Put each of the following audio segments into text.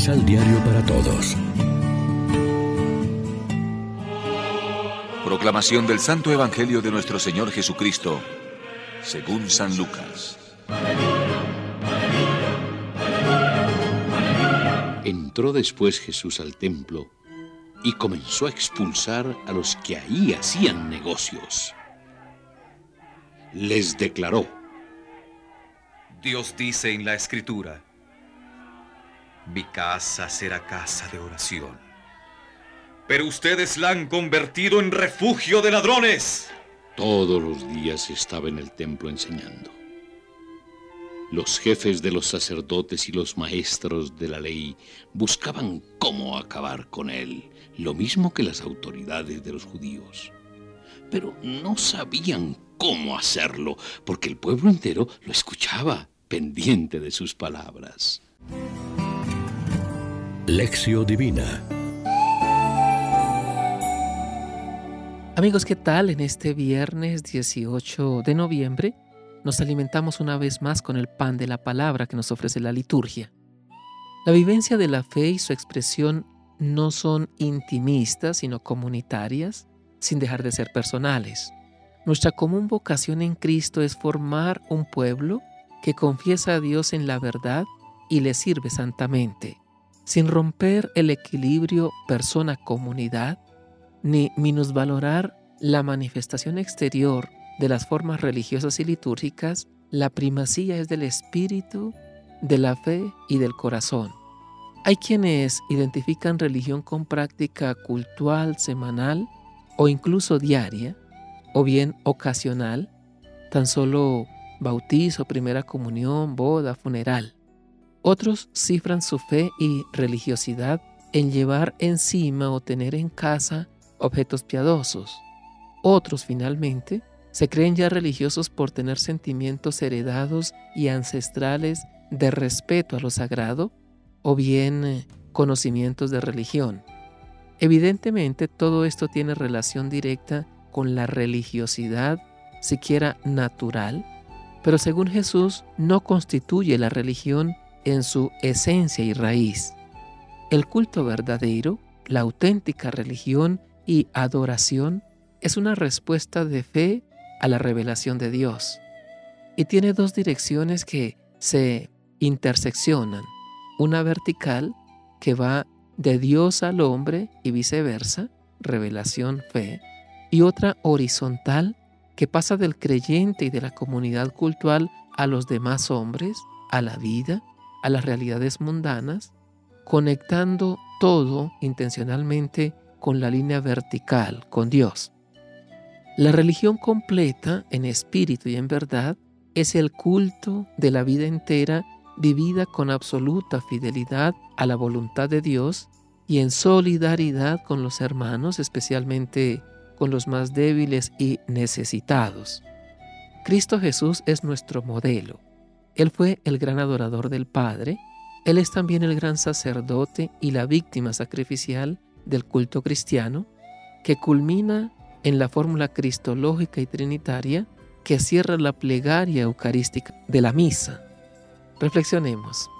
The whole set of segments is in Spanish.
Misal Diario para Todos. Proclamación del Santo Evangelio de nuestro Señor Jesucristo, según San Lucas. Entró después Jesús al templo y comenzó a expulsar a los que ahí hacían negocios. Les declaró, Dios dice en la Escritura, mi casa será casa de oración. Pero ustedes la han convertido en refugio de ladrones. Todos los días estaba en el templo enseñando. Los jefes de los sacerdotes y los maestros de la ley buscaban cómo acabar con él, lo mismo que las autoridades de los judíos. Pero no sabían cómo hacerlo, porque el pueblo entero lo escuchaba, pendiente de sus palabras. Lección Divina Amigos, ¿qué tal? En este viernes 18 de noviembre nos alimentamos una vez más con el pan de la palabra que nos ofrece la liturgia. La vivencia de la fe y su expresión no son intimistas, sino comunitarias, sin dejar de ser personales. Nuestra común vocación en Cristo es formar un pueblo que confiesa a Dios en la verdad y le sirve santamente sin romper el equilibrio persona-comunidad, ni minusvalorar la manifestación exterior de las formas religiosas y litúrgicas, la primacía es del espíritu, de la fe y del corazón. Hay quienes identifican religión con práctica cultural, semanal o incluso diaria, o bien ocasional, tan solo bautizo, primera comunión, boda, funeral. Otros cifran su fe y religiosidad en llevar encima o tener en casa objetos piadosos. Otros, finalmente, se creen ya religiosos por tener sentimientos heredados y ancestrales de respeto a lo sagrado o bien eh, conocimientos de religión. Evidentemente todo esto tiene relación directa con la religiosidad, siquiera natural, pero según Jesús no constituye la religión en su esencia y raíz. El culto verdadero, la auténtica religión y adoración es una respuesta de fe a la revelación de Dios. Y tiene dos direcciones que se interseccionan, una vertical que va de Dios al hombre y viceversa, revelación, fe, y otra horizontal que pasa del creyente y de la comunidad cultural a los demás hombres, a la vida, a las realidades mundanas, conectando todo intencionalmente con la línea vertical, con Dios. La religión completa, en espíritu y en verdad, es el culto de la vida entera vivida con absoluta fidelidad a la voluntad de Dios y en solidaridad con los hermanos, especialmente con los más débiles y necesitados. Cristo Jesús es nuestro modelo. Él fue el gran adorador del Padre, Él es también el gran sacerdote y la víctima sacrificial del culto cristiano, que culmina en la fórmula cristológica y trinitaria que cierra la plegaria eucarística de la misa. Reflexionemos.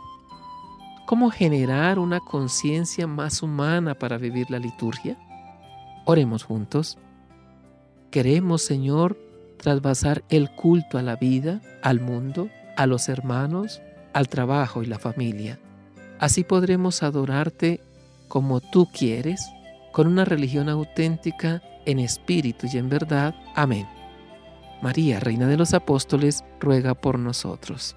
¿Cómo generar una conciencia más humana para vivir la liturgia? Oremos juntos. Queremos, Señor, trasvasar el culto a la vida, al mundo, a los hermanos, al trabajo y la familia. Así podremos adorarte como tú quieres, con una religión auténtica en espíritu y en verdad. Amén. María, Reina de los Apóstoles, ruega por nosotros.